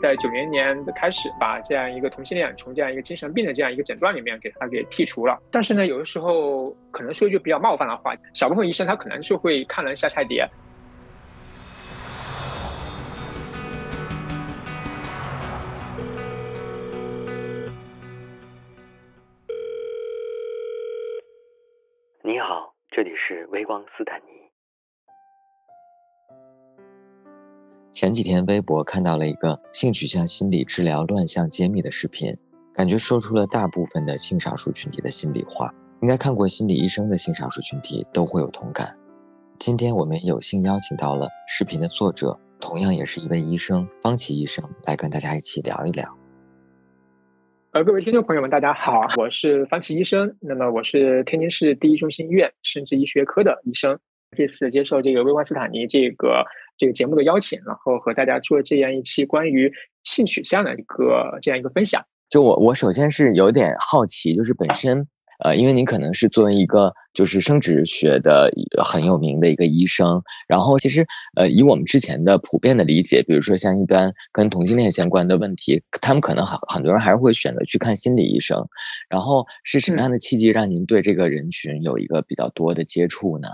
在九零年的开始，把这样一个同性恋从这样一个精神病的这样一个诊断里面给他给剔除了。但是呢，有的时候可能说一句比较冒犯的话，小部分医生他可能就会看人下菜碟。你好，这里是微光斯坦尼。前几天微博看到了一个性取向心理治疗乱象揭秘的视频，感觉说出了大部分的性少数群体的心里话。应该看过心理医生的性少数群体都会有同感。今天我们有幸邀请到了视频的作者，同样也是一位医生方琦医生，来跟大家一起聊一聊。呃，各位听众朋友们，大家好，我是方琦医生。那么我是天津市第一中心医院生殖医学科的医生。这次接受这个微观斯坦尼这个。这个节目的邀请，然后和大家做这样一期关于性取向的一个这样一个分享。就我，我首先是有点好奇，就是本身，呃，因为您可能是作为一个就是生殖学的很有名的一个医生，然后其实，呃，以我们之前的普遍的理解，比如说像一般跟同性恋相关的问题，他们可能很很多人还是会选择去看心理医生。然后是什么样的契机让您对这个人群有一个比较多的接触呢？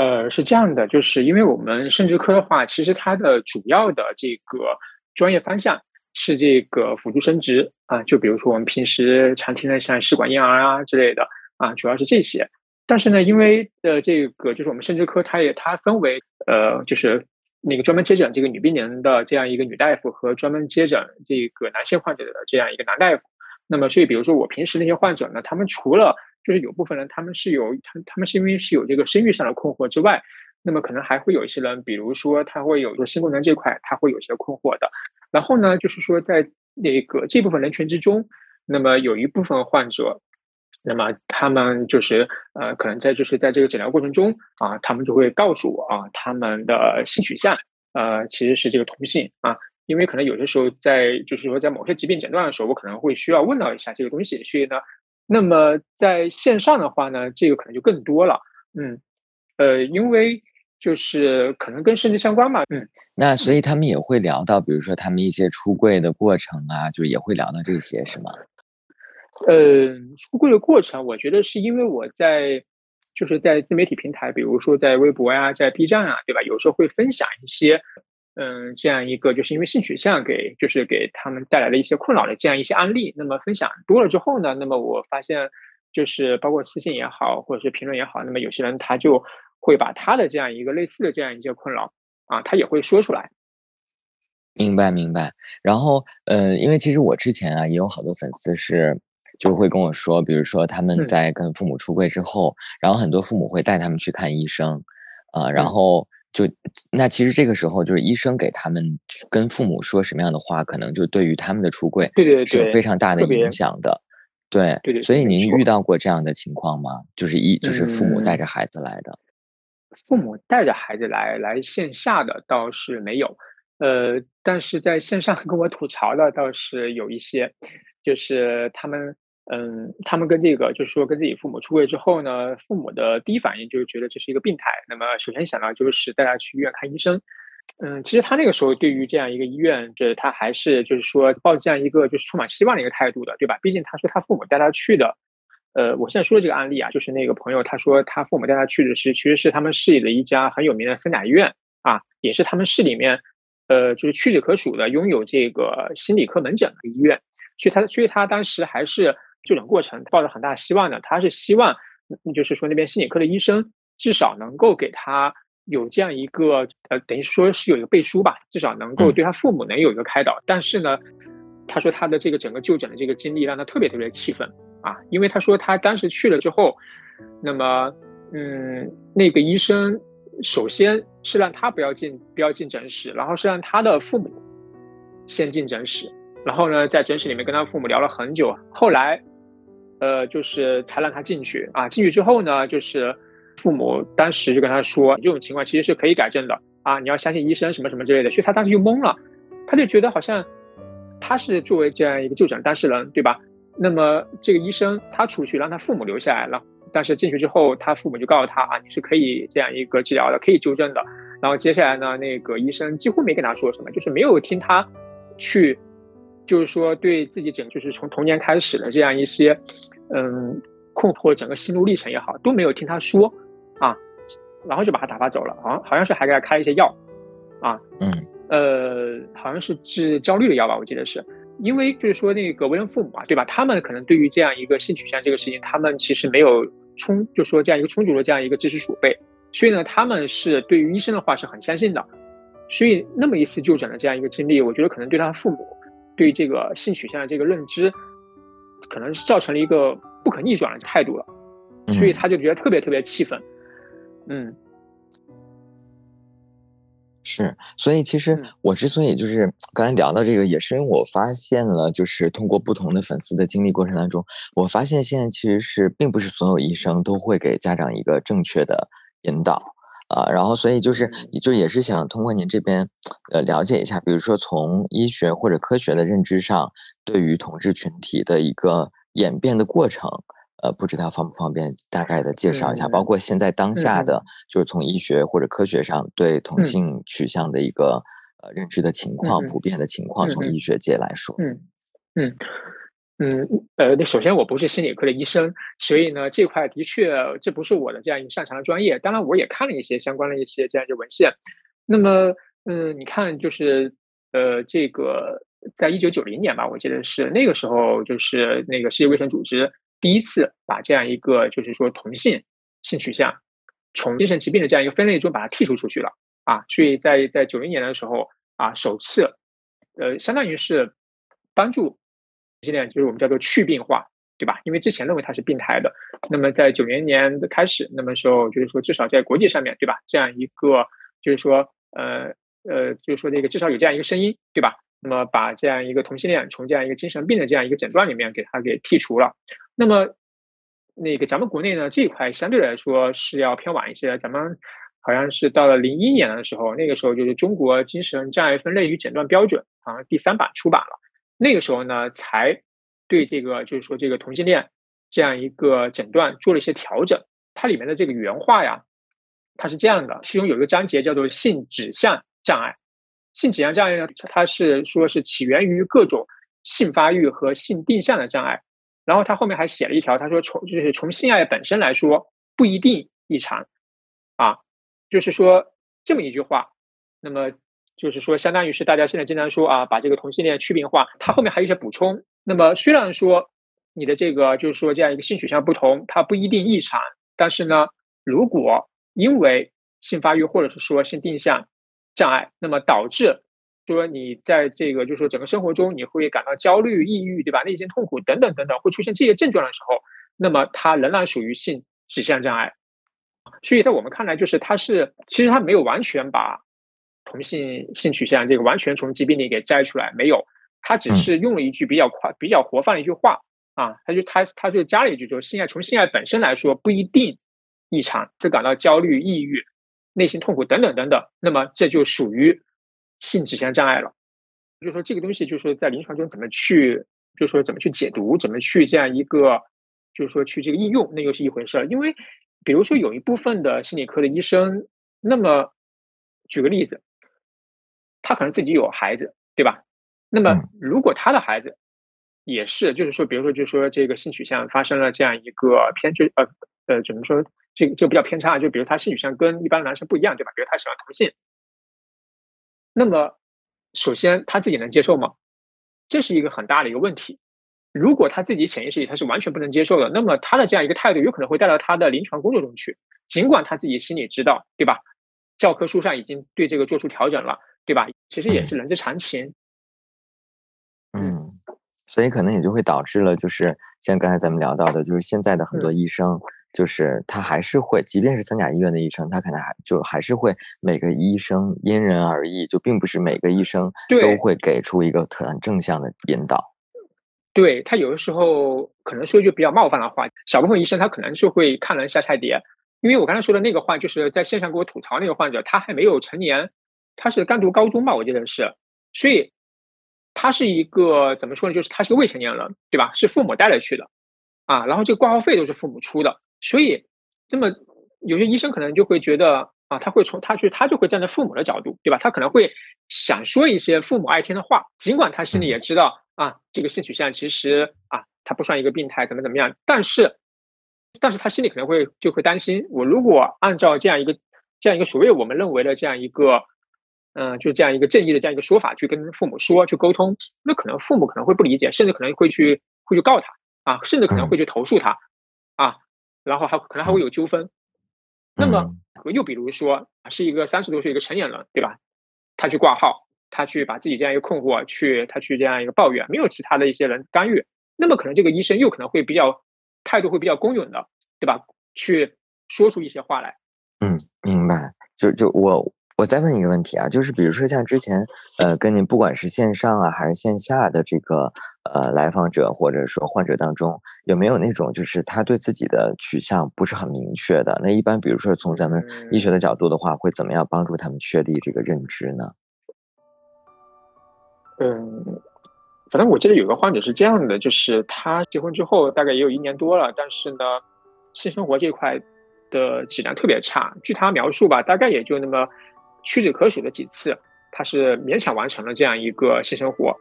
呃，是这样的，就是因为我们生殖科的话，其实它的主要的这个专业方向是这个辅助生殖啊，就比如说我们平时常听的像试管婴儿啊之类的啊，主要是这些。但是呢，因为呃这个就是我们生殖科，它也它分为呃就是那个专门接诊这个女病人的这样一个女大夫和专门接诊这个男性患者的这样一个男大夫。那么所以，比如说我平时那些患者呢，他们除了就是有部分人，他们是有他他们是因为是有这个生育上的困惑之外，那么可能还会有一些人，比如说他会有说性功能这块，他会有些困惑的。然后呢，就是说在那个这部分人群之中，那么有一部分患者，那么他们就是呃，可能在就是在这个诊疗过程中啊，他们就会告诉我啊，他们的性取向呃其实是这个同性啊，因为可能有些时候在就是说在某些疾病诊断的时候，我可能会需要问到一下这个东西，所以呢。那么在线上的话呢，这个可能就更多了，嗯，呃，因为就是可能跟生殖相关嘛，嗯，那所以他们也会聊到，比如说他们一些出柜的过程啊，就也会聊到这些，是吗？呃，出柜的过程，我觉得是因为我在就是在自媒体平台，比如说在微博呀，在 B 站啊，对吧？有时候会分享一些。嗯，这样一个就是因为性取向给就是给他们带来了一些困扰的这样一些案例，那么分享多了之后呢，那么我发现就是包括私信也好，或者是评论也好，那么有些人他就会把他的这样一个类似的这样一些困扰啊，他也会说出来。明白明白。然后，呃，因为其实我之前啊也有好多粉丝是就会跟我说，比如说他们在跟父母出柜之后，然后很多父母会带他们去看医生啊，然后。就那其实这个时候，就是医生给他们跟父母说什么样的话，可能就对于他们的出柜是有非常大的影响的。对对对。所以您遇到过这样的情况吗？就是一就是父母带着孩子来的。父母带着孩子来来线下的倒是没有，呃，但是在线上 跟我吐槽的倒是有一些，就是他们。嗯，他们跟这个就是说跟自己父母出柜之后呢，父母的第一反应就是觉得这是一个病态。那么首先想到就是带他去医院看医生。嗯，其实他那个时候对于这样一个医院，就是他还是就是说抱着这样一个就是充满希望的一个态度的，对吧？毕竟他说他父母带他去的。呃，我现在说的这个案例啊，就是那个朋友他说他父母带他去的是其实是他们市里的一家很有名的三甲医院啊，也是他们市里面呃就是屈指可数的拥有这个心理科门诊的医院。所以他所以他当时还是。就诊过程抱着很大希望的，他是希望，就是说那边心理科的医生至少能够给他有这样一个，呃，等于说是有一个背书吧，至少能够对他父母能有一个开导。但是呢，他说他的这个整个就诊的这个经历让他特别特别气愤啊，因为他说他当时去了之后，那么，嗯，那个医生首先是让他不要进不要进诊室，然后是让他的父母先进诊室，然后呢，在诊室里面跟他父母聊了很久，后来。呃，就是才让他进去啊。进去之后呢，就是父母当时就跟他说，这种情况其实是可以改正的啊。你要相信医生什么什么之类的。所以他当时就懵了，他就觉得好像他是作为这样一个就诊当事人，对吧？那么这个医生他出去，让他父母留下来了。但是进去之后，他父母就告诉他啊，你是可以这样一个治疗的，可以纠正的。然后接下来呢，那个医生几乎没跟他说什么，就是没有听他去，就是说对自己整就是从童年开始的这样一些，嗯，困惑整个心路历程也好，都没有听他说啊，然后就把他打发走了，好像好像是还给他开一些药，啊，嗯，呃，好像是治焦虑的药吧，我记得是。因为就是说那个为人父母啊，对吧？他们可能对于这样一个性取向这个事情，他们其实没有充，就说这样一个充足的这样一个知识储备，所以呢，他们是对于医生的话是很相信的。所以那么一次就诊的这样一个经历，我觉得可能对他父母对这个性取向的这个认知，可能是造成了一个不可逆转的态度了。所以他就觉得特别特别气愤，嗯。是，所以其实我之所以就是刚才聊到这个，也是因为我发现了，就是通过不同的粉丝的经历过程当中，我发现现在其实是并不是所有医生都会给家长一个正确的引导啊。然后，所以就是就也是想通过您这边呃了解一下，比如说从医学或者科学的认知上，对于同志群体的一个演变的过程。呃，不知道方不方便大概的介绍一下，包括现在当下的，就是从医学或者科学上对同性取向的一个呃认知的情况、普遍的情况，从医学界来说。嗯嗯嗯呃，那首先我不是心理科的医生，所以呢这块的确这不是我的这样一个擅长的专业。当然我也看了一些相关的一些这样一些文献。那么嗯，你看就是呃这个在一九九零年吧，我记得是那个时候，就是那个世界卫生组织。第一次把这样一个就是说同性性取向从精神疾病的这样一个分类中把它剔除出去了啊，所以在在九零年的时候啊，首次呃，相当于是帮助性恋，就是我们叫做去病化，对吧？因为之前认为它是病态的，那么在九零年的开始，那么时候就是说至少在国际上面对吧？这样一个就是说呃呃，就是说这个至少有这样一个声音，对吧？那么把这样一个同性恋从这样一个精神病的这样一个诊断里面给它给剔除了。那么那个咱们国内呢这一块相对来说是要偏晚一些。咱们好像是到了零一年的时候，那个时候就是中国精神障碍分类与诊断标准好像第三版出版了。那个时候呢才对这个就是说这个同性恋这样一个诊断做了一些调整。它里面的这个原话呀，它是这样的，其中有一个章节叫做性指向障碍。性指向障碍呢，它是说是起源于各种性发育和性定向的障碍，然后他后面还写了一条，他说从就是从性爱本身来说不一定异常，啊，就是说这么一句话，那么就是说相当于是大家现在经常说啊，把这个同性恋去病化，它后面还有一些补充。那么虽然说你的这个就是说这样一个性取向不同，它不一定异常，但是呢，如果因为性发育或者是说性定向，障碍，那么导致说你在这个就是说整个生活中你会感到焦虑、抑郁，对吧？内心痛苦等等等等，会出现这些症状的时候，那么它仍然属于性指向障碍。所以在我们看来，就是它是其实它没有完全把同性性取向这个完全从疾病里给摘出来，没有，他只是用了一句比较快、比较活泛的一句话啊，他就他他就加了一句，就是性爱从性爱本身来说不一定异常，是感到焦虑、抑郁。内心痛苦等等等等，那么这就属于性指向障碍了。就说这个东西，就是说在临床中怎么去，就是说怎么去解读，怎么去这样一个，就是说去这个应用，那又是一回事儿。因为比如说有一部分的心理科的医生，那么举个例子，他可能自己有孩子，对吧？那么如果他的孩子也是，就是说，比如说，就是说这个性取向发生了这样一个偏执，呃呃，怎么说？这个这个比较偏差，就比如他性取向跟一般男生不一样，对吧？比如他喜欢同性，那么首先他自己能接受吗？这是一个很大的一个问题。如果他自己潜意识里他是完全不能接受的，那么他的这样一个态度有可能会带到他的临床工作中去。尽管他自己心里知道，对吧？教科书上已经对这个做出调整了，对吧？其实也是人之常情。嗯，所以可能也就会导致了，就是像刚才咱们聊到的，就是现在的很多医生。就是他还是会，即便是三甲医院的医生，他可能还就还是会每个医生因人而异，就并不是每个医生都会给出一个很正向的引导。对他有的时候可能说一句比较冒犯的话，小部分医生他可能就会看人下菜碟。因为我刚才说的那个患，就是在线上给我吐槽那个患者，他还没有成年，他是刚读高中吧，我记得是，所以他是一个怎么说呢？就是他是个未成年人，对吧？是父母带着去的啊，然后这个挂号费都是父母出的。所以，那么有些医生可能就会觉得，啊，他会从他去他就会站在父母的角度，对吧？他可能会想说一些父母爱听的话，尽管他心里也知道啊，这个性取向其实啊，他不算一个病态，怎么怎么样，但是，但是他心里可能会就会担心，我如果按照这样一个这样一个所谓我们认为的这样一个，嗯，就这样一个正义的这样一个说法去跟父母说去沟通，那可能父母可能会不理解，甚至可能会去会去告他啊，甚至可能会去投诉他啊，然后还可能还会有纠纷。那么，又比如说，是一个三十多岁一个成年人，对吧？他去挂号，他去把自己这样一个困惑去，他去这样一个抱怨，没有其他的一些人干预，那么可能这个医生又可能会比较态度会比较公允的，对吧？去说出一些话来。嗯，明白。就就我。我再问一个问题啊，就是比如说像之前，呃，跟您不管是线上啊还是线下的这个呃来访者或者说患者当中，有没有那种就是他对自己的取向不是很明确的？那一般比如说从咱们医学的角度的话，会怎么样帮助他们确立这个认知呢？嗯，反正我记得有个患者是这样的，就是他结婚之后大概也有一年多了，但是呢，性生活这块的质量特别差。据他描述吧，大概也就那么。屈指可数的几次，他是勉强完成了这样一个性生活，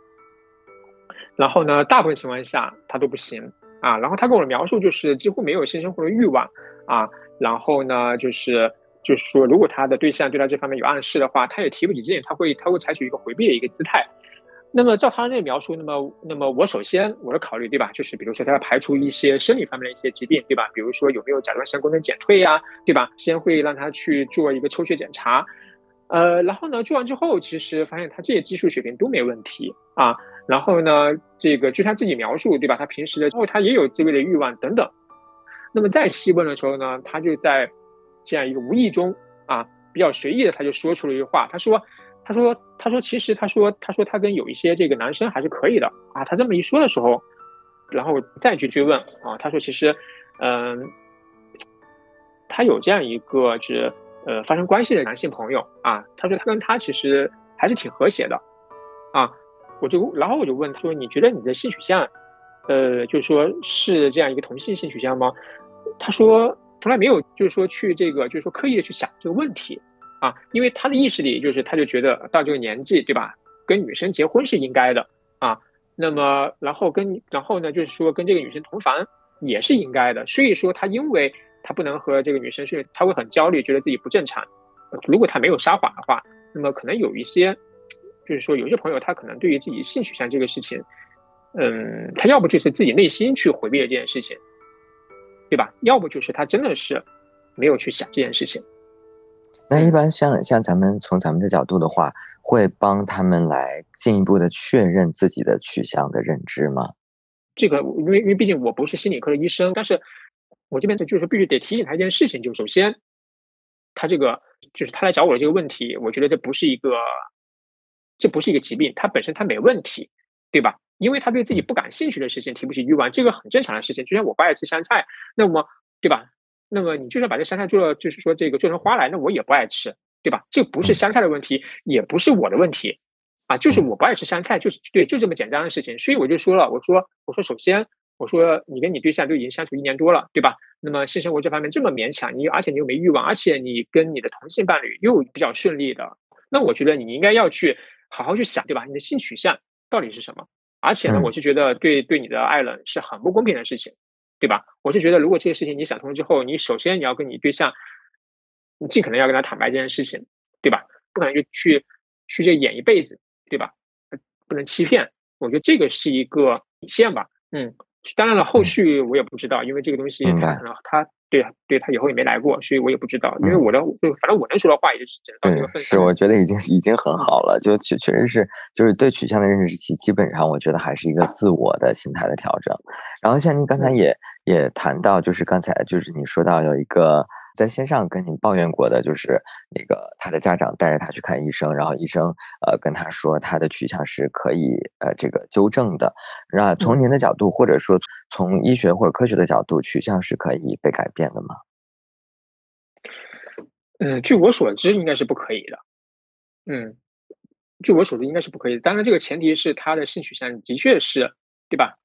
然后呢，大部分情况下他都不行啊。然后他跟我的描述就是几乎没有性生活的欲望啊。然后呢，就是就是说，如果他的对象对他这方面有暗示的话，他也提不起劲，他会他会采取一个回避的一个姿态。那么照他那描述，那么那么我首先我的考虑对吧，就是比如说他要排除一些生理方面的一些疾病对吧，比如说有没有甲状腺功能减退呀对吧，先会让他去做一个抽血检查。呃，然后呢，做完之后，其实发现他这些技术水平都没问题啊。然后呢，这个据他自己描述，对吧？他平时的，哦，他也有自慰的欲望等等。那么在细问的时候呢，他就在这样一个无意中啊，比较随意的，他就说出了一句话，他说，他说，他说，其实他说，他说他跟有一些这个男生还是可以的啊。他这么一说的时候，然后再去追问啊，他说其实，嗯，他有这样一个就是。呃，发生关系的男性朋友啊，他说他跟他其实还是挺和谐的，啊，我就然后我就问他说，你觉得你的性取向，呃，就是说是这样一个同性性取向吗？他说从来没有，就是说去这个，就是说刻意的去想这个问题，啊，因为他的意识里就是他就觉得到这个年纪，对吧，跟女生结婚是应该的啊，那么然后跟然后呢，就是说跟这个女生同房也是应该的，所以说他因为。他不能和这个女生睡，他会很焦虑，觉得自己不正常。如果他没有撒谎的话，那么可能有一些，就是说有些朋友他可能对于自己性取向这个事情，嗯，他要不就是自己内心去回避了这件事情，对吧？要不就是他真的是没有去想这件事情。那一般像像咱们从咱们的角度的话，会帮他们来进一步的确认自己的取向的认知吗？这个因为因为毕竟我不是心理科的医生，但是。我这边就是必须得提醒他一件事情，就首先，他这个就是他来找我的这个问题，我觉得这不是一个，这不是一个疾病，他本身他没问题，对吧？因为他对自己不感兴趣的事情提不起欲望，这个很正常的事情。就像我不爱吃香菜，那么对吧？那么你就算把这香菜做了，就是说这个做成花来，那我也不爱吃，对吧？这不是香菜的问题，也不是我的问题，啊，就是我不爱吃香菜，就是对，就这么简单的事情。所以我就说了，我说我说首先。我说你跟你对象都已经相处一年多了，对吧？那么性生活这方面这么勉强，你而且你又没欲望，而且你跟你的同性伴侣又比较顺利的，那我觉得你应该要去好好去想，对吧？你的性取向到底是什么？而且呢，我是觉得对对你的爱人是很不公平的事情，对吧？我是觉得如果这个事情你想通了之后，你首先你要跟你对象，你尽可能要跟他坦白这件事情，对吧？不可能就去去这演一辈子，对吧？不能欺骗，我觉得这个是一个底线吧，嗯。当然了，后续我也不知道，因为这个东西可能他对对他以后也没来过，所以我也不知道。因为我的就反正我能说的话也就只能到这个份上。是，我觉得已经已经很好了，就确确实是就是对取向的认识期，基本上我觉得还是一个自我的心态的调整。然后像您刚才也也谈到，就是刚才就是你说到有一个。在线上跟你抱怨过的，就是那个他的家长带着他去看医生，然后医生呃跟他说他的取向是可以呃这个纠正的。那从您的角度，或者说从医学或者科学的角度，取向是可以被改变的吗？嗯，据我所知，应该是不可以的。嗯，据我所知，应该是不可以。当然，这个前提是他的性取向的确是，对吧？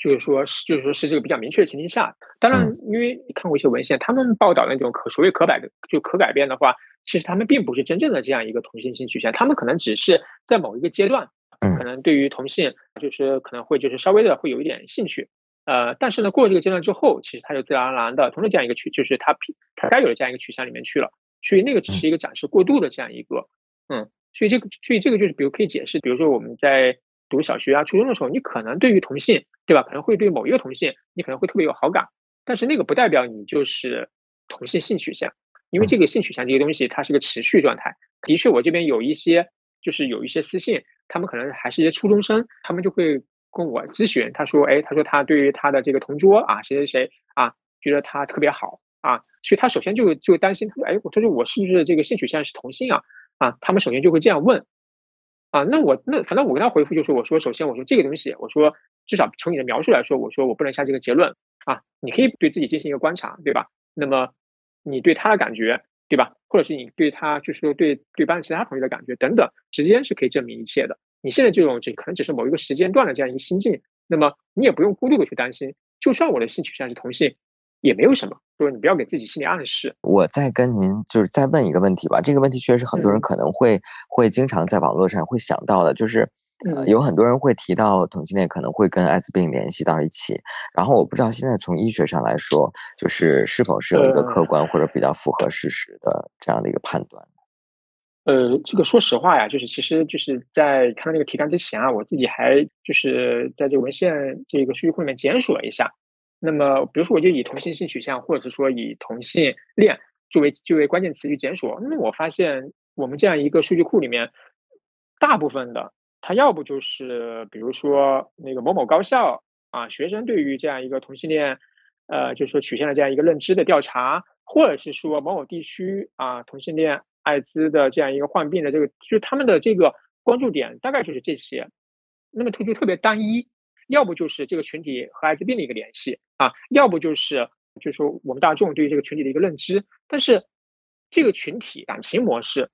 就是说是就是说是这个比较明确的前提下。当然，因为你看过一些文献，他们报道那种可所谓可改的就可改变的话，其实他们并不是真正的这样一个同性性取向，他们可能只是在某一个阶段，可能对于同性就是可能会就是稍微的会有一点兴趣。呃，但是呢，过了这个阶段之后，其实他就自然而然的从这样一个取，就是他他该有的这样一个取向里面去了。所以那个只是一个展示过度的这样一个，嗯，所以这个所以这个就是比如可以解释，比如说我们在读小学啊、初中的时候，你可能对于同性，对吧？可能会对某一个同性，你可能会特别有好感，但是那个不代表你就是同性性取向，因为这个性取向这个东西它是个持续状态。的确，我这边有一些就是有一些私信，他们可能还是一些初中生，他们就会。跟我咨询，他说：“哎，他说他对于他的这个同桌啊，谁谁谁啊，觉得他特别好啊，所以他首先就就担心，他说：哎，他说我是不是这个性取向是同性啊？啊，他们首先就会这样问啊。那我那反正我跟他回复就是，我说首先我说这个东西，我说至少从你的描述来说，我说我不能下这个结论啊。你可以对自己进行一个观察，对吧？那么你对他的感觉，对吧？或者是你对他就是说对对班其他同学的感觉等等，时间是可以证明一切的。”你现在这种只可能只是某一个时间段的这样一个心境，那么你也不用过度的去担心。就算我的性取向是同性，也没有什么。就是你不要给自己心理暗示。我再跟您就是再问一个问题吧，这个问题确实很多人可能会会经常在网络上会想到的，就是呃有很多人会提到同性恋可能会跟艾滋病联系到一起。然后我不知道现在从医学上来说，就是是否是有一个客观或者比较符合事实的这样的一个判断。呃，这个说实话呀，就是其实就是在看到那个提纲之前啊，我自己还就是在这个文献这个数据库里面检索了一下。那么，比如说我就以同性性取向，或者是说以同性恋作为作为关键词去检索，那么我发现我们这样一个数据库里面，大部分的它要不就是比如说那个某某高校啊，学生对于这样一个同性恋，呃，就是说取向的这样一个认知的调查，或者是说某某地区啊同性恋。艾滋的这样一个患病的这个，就是他们的这个关注点大概就是这些，那么特就特别单一，要不就是这个群体和艾滋病的一个联系啊，要不就是就是说我们大众对于这个群体的一个认知，但是这个群体感情模式，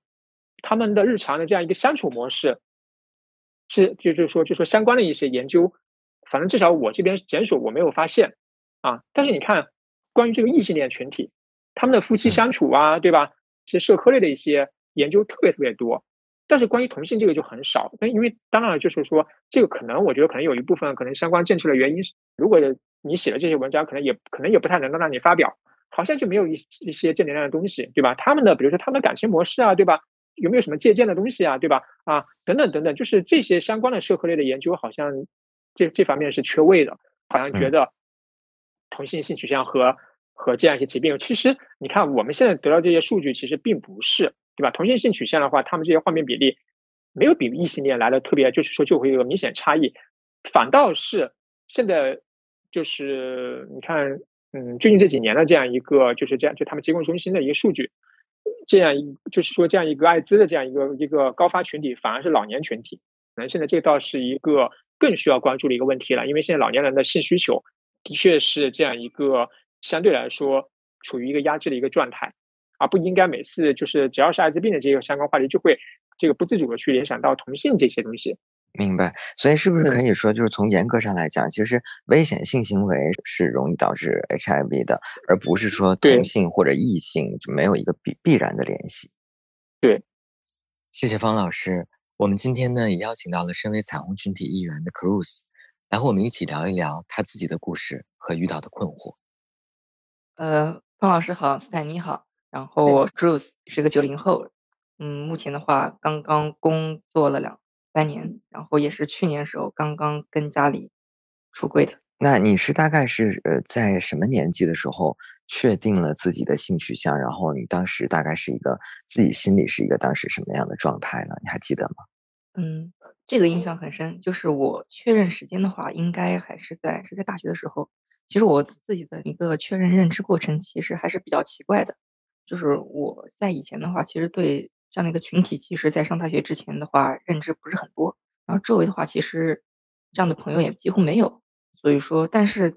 他们的日常的这样一个相处模式，是就是说就说相关的一些研究，反正至少我这边检索我没有发现啊，但是你看关于这个异性恋群体，他们的夫妻相处啊，对吧？一些社科类的一些研究特别特别多，但是关于同性这个就很少。那因为当然就是说，这个可能我觉得可能有一部分可能相关政策的原因。如果你写的这些文章，可能也可能也不太能够让你发表，好像就没有一一些正能量的东西，对吧？他们的比如说他们的感情模式啊，对吧？有没有什么借鉴的东西啊，对吧？啊，等等等等，就是这些相关的社科类的研究，好像这这方面是缺位的，好像觉得同性性取向和。和这样一些疾病，其实你看我们现在得到这些数据，其实并不是，对吧？同性性取向的话，他们这些患病比例没有比异性恋来的特别，就是说就会有明显差异。反倒是现在就是你看，嗯，最近这几年的这样一个，就是这样，就他们疾控中心的一个数据，这样一就是说这样一个艾滋的这样一个一个高发群体，反而是老年群体。可能现在这倒是一个更需要关注的一个问题了，因为现在老年人的性需求的确是这样一个。相对来说，处于一个压制的一个状态，而不应该每次就是只要是艾滋病的这个相关话题，就会这个不自主的去联想到同性这些东西。明白，所以是不是可以说，就是从严格上来讲，其实危险性行为是容易导致 HIV 的，而不是说同性或者异性就没有一个必必然的联系。对，谢谢方老师。我们今天呢，也邀请到了身为彩虹群体一员的 Cruz 来和我们一起聊一聊他自己的故事和遇到的困惑。呃，方老师好，斯坦尼好，然后 Bruce 是个九零后，嗯，目前的话刚刚工作了两三年，然后也是去年时候刚刚跟家里出柜的。那你是大概是呃在什么年纪的时候确定了自己的性取向？然后你当时大概是一个自己心里是一个当时什么样的状态呢？你还记得吗？嗯，这个印象很深，就是我确认时间的话，应该还是在是在大学的时候。其实我自己的一个确认认知过程，其实还是比较奇怪的。就是我在以前的话，其实对这样的一个群体，其实在上大学之前的话，认知不是很多。然后周围的话，其实这样的朋友也几乎没有。所以说，但是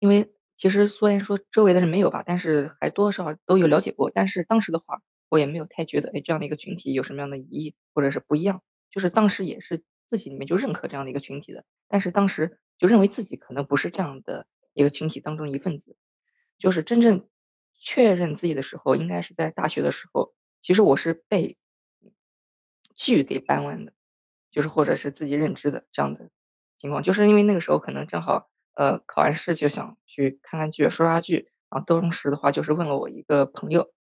因为其实虽然说周围的人没有吧，但是还多少都有了解过。但是当时的话，我也没有太觉得，哎，这样的一个群体有什么样的意义，或者是不一样。就是当时也是自己里面就认可这样的一个群体的。但是当时。就认为自己可能不是这样的一个群体当中一份子。就是真正确认自己的时候，应该是在大学的时候。其实我是被剧给扳弯的，就是或者是自己认知的这样的情况。就是因为那个时候可能正好，呃，考完试就想去看看剧、刷刷剧。然后当时的话就是问了我一个朋友，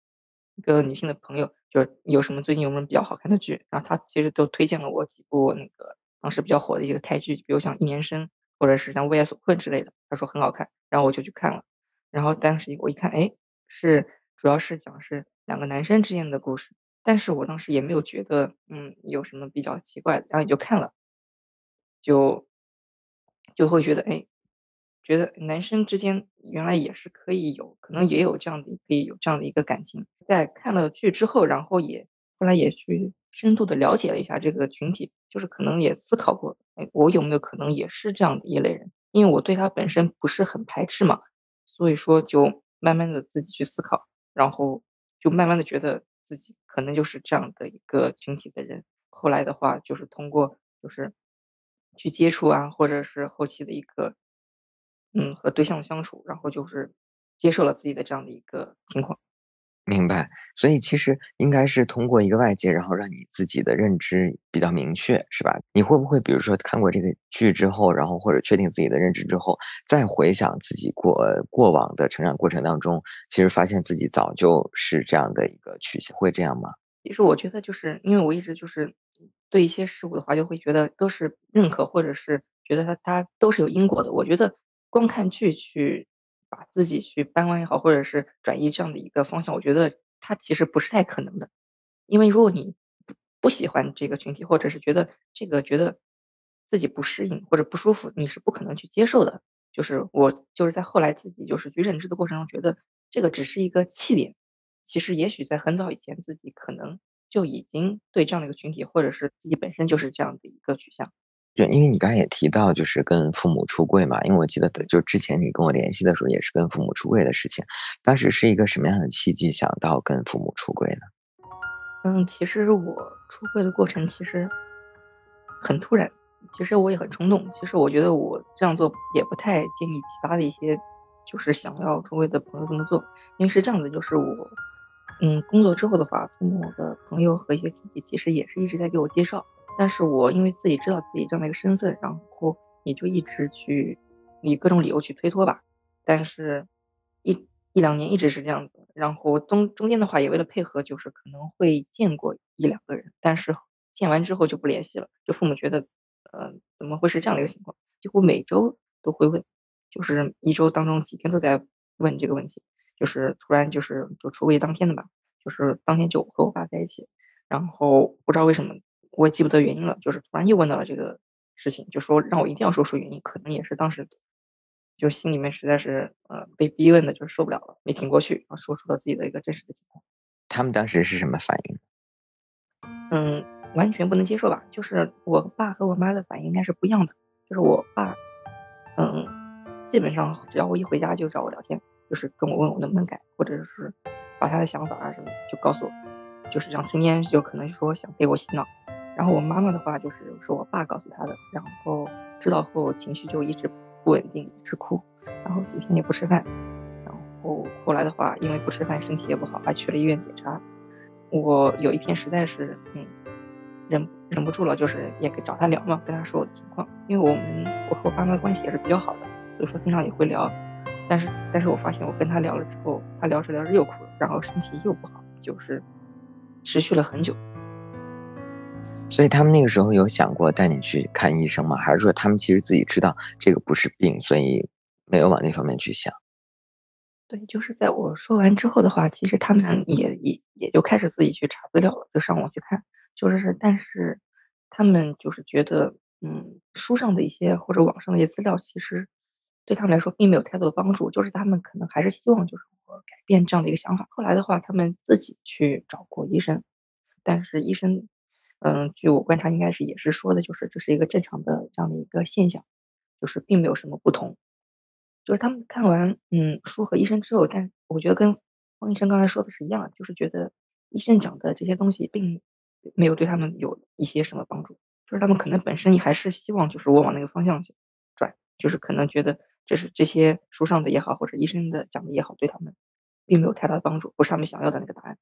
一个女性的朋友，就是有什么最近有没有比较好看的剧。然后她其实都推荐了我几部那个当时比较火的一个泰剧，比如像《一年生》或者是像《为爱所困》之类的。她说很好看，然后我就去看了。然后当时我一看，哎，是主要是讲是两个男生之间的故事，但是我当时也没有觉得，嗯，有什么比较奇怪的，然后也就看了，就就会觉得，哎，觉得男生之间原来也是可以有，可能也有这样的，可以有这样的一个感情。在看了剧之后，然后也后来也去深度的了解了一下这个群体，就是可能也思考过，哎，我有没有可能也是这样的一类人？因为我对他本身不是很排斥嘛。所以说，就慢慢的自己去思考，然后就慢慢的觉得自己可能就是这样的一个群体的人。后来的话，就是通过就是去接触啊，或者是后期的一个嗯和对象相处，然后就是接受了自己的这样的一个情况。明白，所以其实应该是通过一个外界，然后让你自己的认知比较明确，是吧？你会不会比如说看过这个剧之后，然后或者确定自己的认知之后，再回想自己过过往的成长过程当中，其实发现自己早就是这样的一个趋向，会这样吗？其实我觉得就是因为我一直就是对一些事物的话，就会觉得都是认可，或者是觉得它它都是有因果的。我觉得光看剧去。把自己去搬弯也好，或者是转移这样的一个方向，我觉得它其实不是太可能的。因为如果你不不喜欢这个群体，或者是觉得这个觉得自己不适应或者不舒服，你是不可能去接受的。就是我就是在后来自己就是去认知的过程中，觉得这个只是一个起点。其实也许在很早以前，自己可能就已经对这样的一个群体，或者是自己本身就是这样的一个取向。就因为你刚才也提到，就是跟父母出柜嘛，因为我记得就之前你跟我联系的时候，也是跟父母出柜的事情。当时是一个什么样的契机想到跟父母出柜呢？嗯，其实我出柜的过程其实很突然，其实我也很冲动。其实我觉得我这样做也不太建议其他的一些就是想要出柜的朋友这么做，因为是这样子，就是我嗯工作之后的话，父母的朋友和一些亲戚其实也是一直在给我介绍。但是我因为自己知道自己这样的一个身份，然后也就一直去以各种理由去推脱吧。但是，一一两年一直是这样子。然后中中间的话也为了配合，就是可能会见过一两个人，但是见完之后就不联系了。就父母觉得，呃，怎么会是这样的一个情况？几乎每周都会问，就是一周当中几天都在问这个问题。就是突然就是就出柜当天的吧，就是当天就和我爸在一起，然后不知道为什么。我也记不得原因了，就是突然又问到了这个事情，就说让我一定要说出原因，可能也是当时就心里面实在是呃被逼问的，就是受不了了，没挺过去，然后说出了自己的一个真实的情况。他们当时是什么反应？嗯，完全不能接受吧？就是我爸和我妈的反应应该是不一样的。就是我爸，嗯，基本上只要我一回家就找我聊天，就是跟我问我能不能改，或者是把他的想法啊什么就告诉我，就是这样，天天就可能说想给我洗脑。然后我妈妈的话就是是我爸告诉她的，然后知道后情绪就一直不稳定，一直哭，然后几天也不吃饭，然后后来的话因为不吃饭身体也不好，还去了医院检查。我有一天实在是嗯忍忍不住了，就是也给找他聊嘛，跟他说我的情况，因为我们我和我爸妈的关系也是比较好的，所以说经常也会聊。但是但是我发现我跟他聊了之后，他聊着聊着又哭了，然后身体又不好，就是持续了很久。所以他们那个时候有想过带你去看医生吗？还是说他们其实自己知道这个不是病，所以没有往那方面去想？对，就是在我说完之后的话，其实他们也也也就开始自己去查资料了，就上网去看。就是，但是他们就是觉得，嗯，书上的一些或者网上的一些资料，其实对他们来说并没有太多的帮助。就是他们可能还是希望就是我改变这样的一个想法。后来的话，他们自己去找过医生，但是医生。嗯，据我观察，应该是也是说的，就是这是一个正常的这样的一个现象，就是并没有什么不同。就是他们看完嗯书和医生之后，但我觉得跟方医生刚才说的是一样，就是觉得医生讲的这些东西并没有对他们有一些什么帮助，就是他们可能本身还是希望就是我往那个方向转就是可能觉得这是这些书上的也好，或者医生的讲的也好，对他们并没有太大的帮助，不是他们想要的那个答案。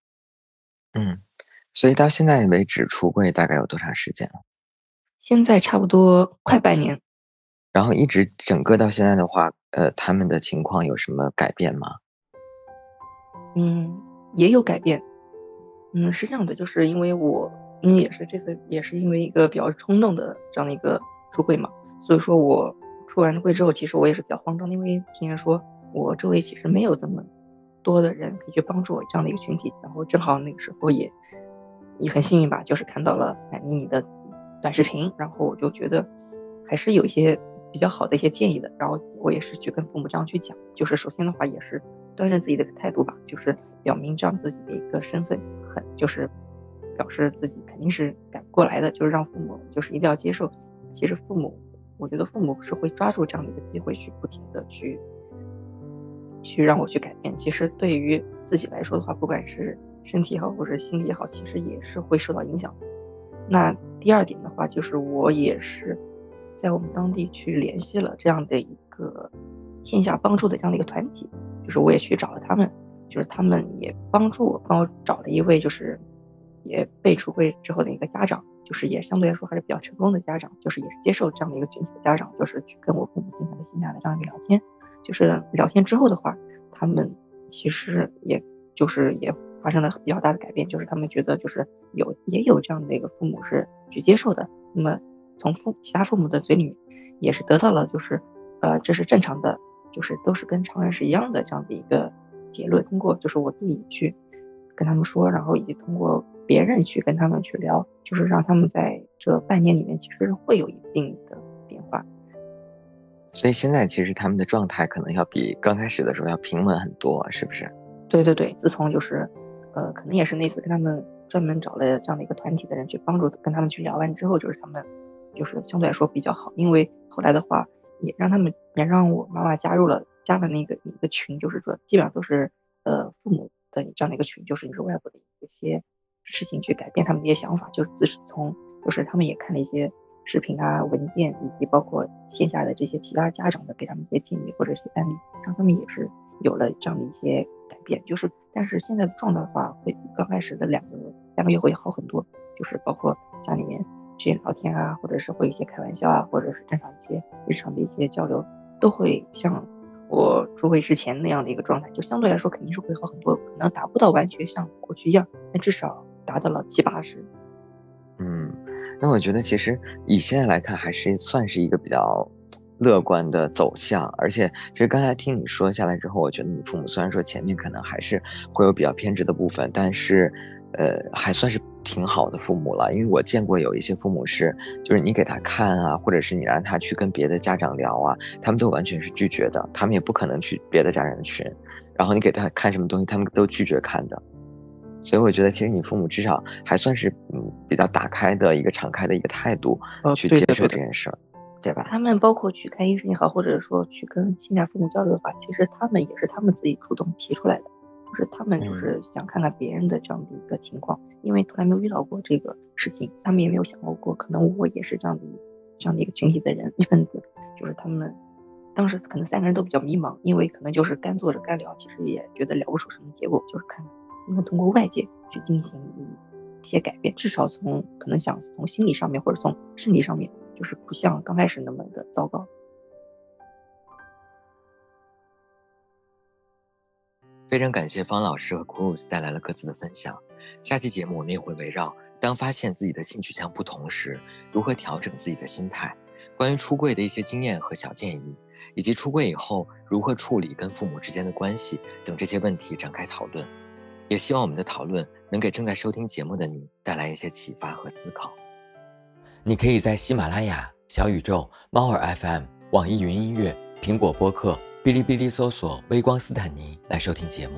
嗯，所以到现在为止出柜大概有多长时间了？现在差不多快半年。然后一直整个到现在的话，呃，他们的情况有什么改变吗？嗯，也有改变。嗯，是这样的，就是因为我，因为也是这次也是因为一个比较冲动的这样的一个出柜嘛，所以说我出完柜之后，其实我也是比较慌张，因为听人说我周围其实没有这么多的人可以去帮助我这样的一个群体，然后正好那个时候也也很幸运吧，就是看到了斯坦尼尼的短视频，然后我就觉得还是有一些。比较好的一些建议的，然后我也是去跟父母这样去讲，就是首先的话也是端正自己的态度吧，就是表明这样自己的一个身份，很就是表示自己肯定是改不过来的，就是让父母就是一定要接受。其实父母，我觉得父母是会抓住这样的一个机会去不停的去去让我去改变。其实对于自己来说的话，不管是身体也好，或者心理也好，其实也是会受到影响。那第二点的话，就是我也是。在我们当地去联系了这样的一个线下帮助的这样的一个团体，就是我也去找了他们，就是他们也帮助我帮我找了一位就是也被出柜之后的一个家长，就是也相对来说还是比较成功的家长，就是也是接受这样的一个群体的家长，就是去跟我父母进行了线下的这样一个聊天，就是聊天之后的话，他们其实也就是也发生了比较大的改变，就是他们觉得就是有也有这样的一个父母是去接受的，那么。从父其他父母的嘴里面，也是得到了就是，呃，这是正常的，就是都是跟常人是一样的这样的一个结论。通过就是我自己去跟他们说，然后以及通过别人去跟他们去聊，就是让他们在这半年里面其实会有一定的变化。所以现在其实他们的状态可能要比刚开始的时候要平稳很多，是不是？对对对，自从就是，呃，可能也是那次跟他们专门找了这样的一个团体的人去帮助跟他们去聊完之后，就是他们。就是相对来说比较好，因为后来的话也让他们也让我妈妈加入了加了那个一个群，就是说基本上都是呃父母的这样的一个群，就是你是外部的一些事情去改变他们的一些想法，就是自从就是他们也看了一些视频啊文件，以及包括线下的这些其他家长的给他们一些建议或者是案例，让他们也是有了这样的一些改变。就是但是现在的状态的话，会比刚开始的两个三个月会好很多，就是包括家里面。去聊天啊，或者是会一些开玩笑啊，或者是正常一些日常的一些交流，都会像我出柜之前那样的一个状态，就相对来说肯定是会好很多，可能达不到完全像过去一样，但至少达到了七八十。嗯，那我觉得其实以现在来看，还是算是一个比较乐观的走向。而且其实刚才听你说下来之后，我觉得你父母虽然说前面可能还是会有比较偏执的部分，但是。呃，还算是挺好的父母了，因为我见过有一些父母是，就是你给他看啊，或者是你让他去跟别的家长聊啊，他们都完全是拒绝的，他们也不可能去别的家长群，然后你给他看什么东西，他们都拒绝看的。所以我觉得，其实你父母至少还算是嗯比较打开的一个敞开的一个态度去接受这件事儿，对吧？他们包括去看医生也好，或者说去跟亲家父母交流的话，其实他们也是他们自己主动提出来的。就是他们就是想看看别人的这样的一个情况，因为从来没有遇到过这个事情，他们也没有想过过，可能我也是这样的这样的一个群体的人一份子。就是他们当时可能三个人都比较迷茫，因为可能就是干坐着干聊，其实也觉得聊不出什么结果，就是看通过外界去进行一些改变，至少从可能想从心理上面或者从身体上面，就是不像刚开始那么的糟糕。非常感谢方老师和 Cruz 带来了各自的分享。下期节目我们也会围绕当发现自己的性取向不同时，如何调整自己的心态，关于出柜的一些经验和小建议，以及出柜以后如何处理跟父母之间的关系等这些问题展开讨论。也希望我们的讨论能给正在收听节目的你带来一些启发和思考。你可以在喜马拉雅、小宇宙、猫耳 FM、网易云音乐、苹果播客。哔哩哔哩搜索“微光斯坦尼”来收听节目。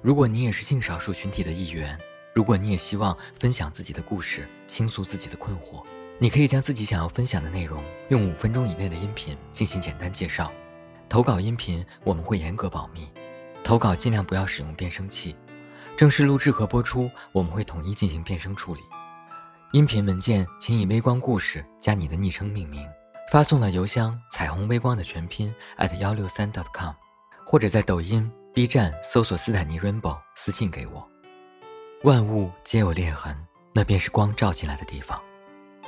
如果你也是性少数群体的一员，如果你也希望分享自己的故事，倾诉自己的困惑，你可以将自己想要分享的内容用五分钟以内的音频进行简单介绍。投稿音频我们会严格保密，投稿尽量不要使用变声器。正式录制和播出我们会统一进行变声处理。音频文件请以“微光故事”加你的昵称命名。发送到邮箱彩虹微光的全拼 at 幺六三 dot com，或者在抖音、B 站搜索斯坦尼 Rainbow 私信给我。万物皆有裂痕，那便是光照进来的地方。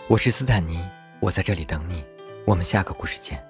我是斯坦尼，我在这里等你。我们下个故事见。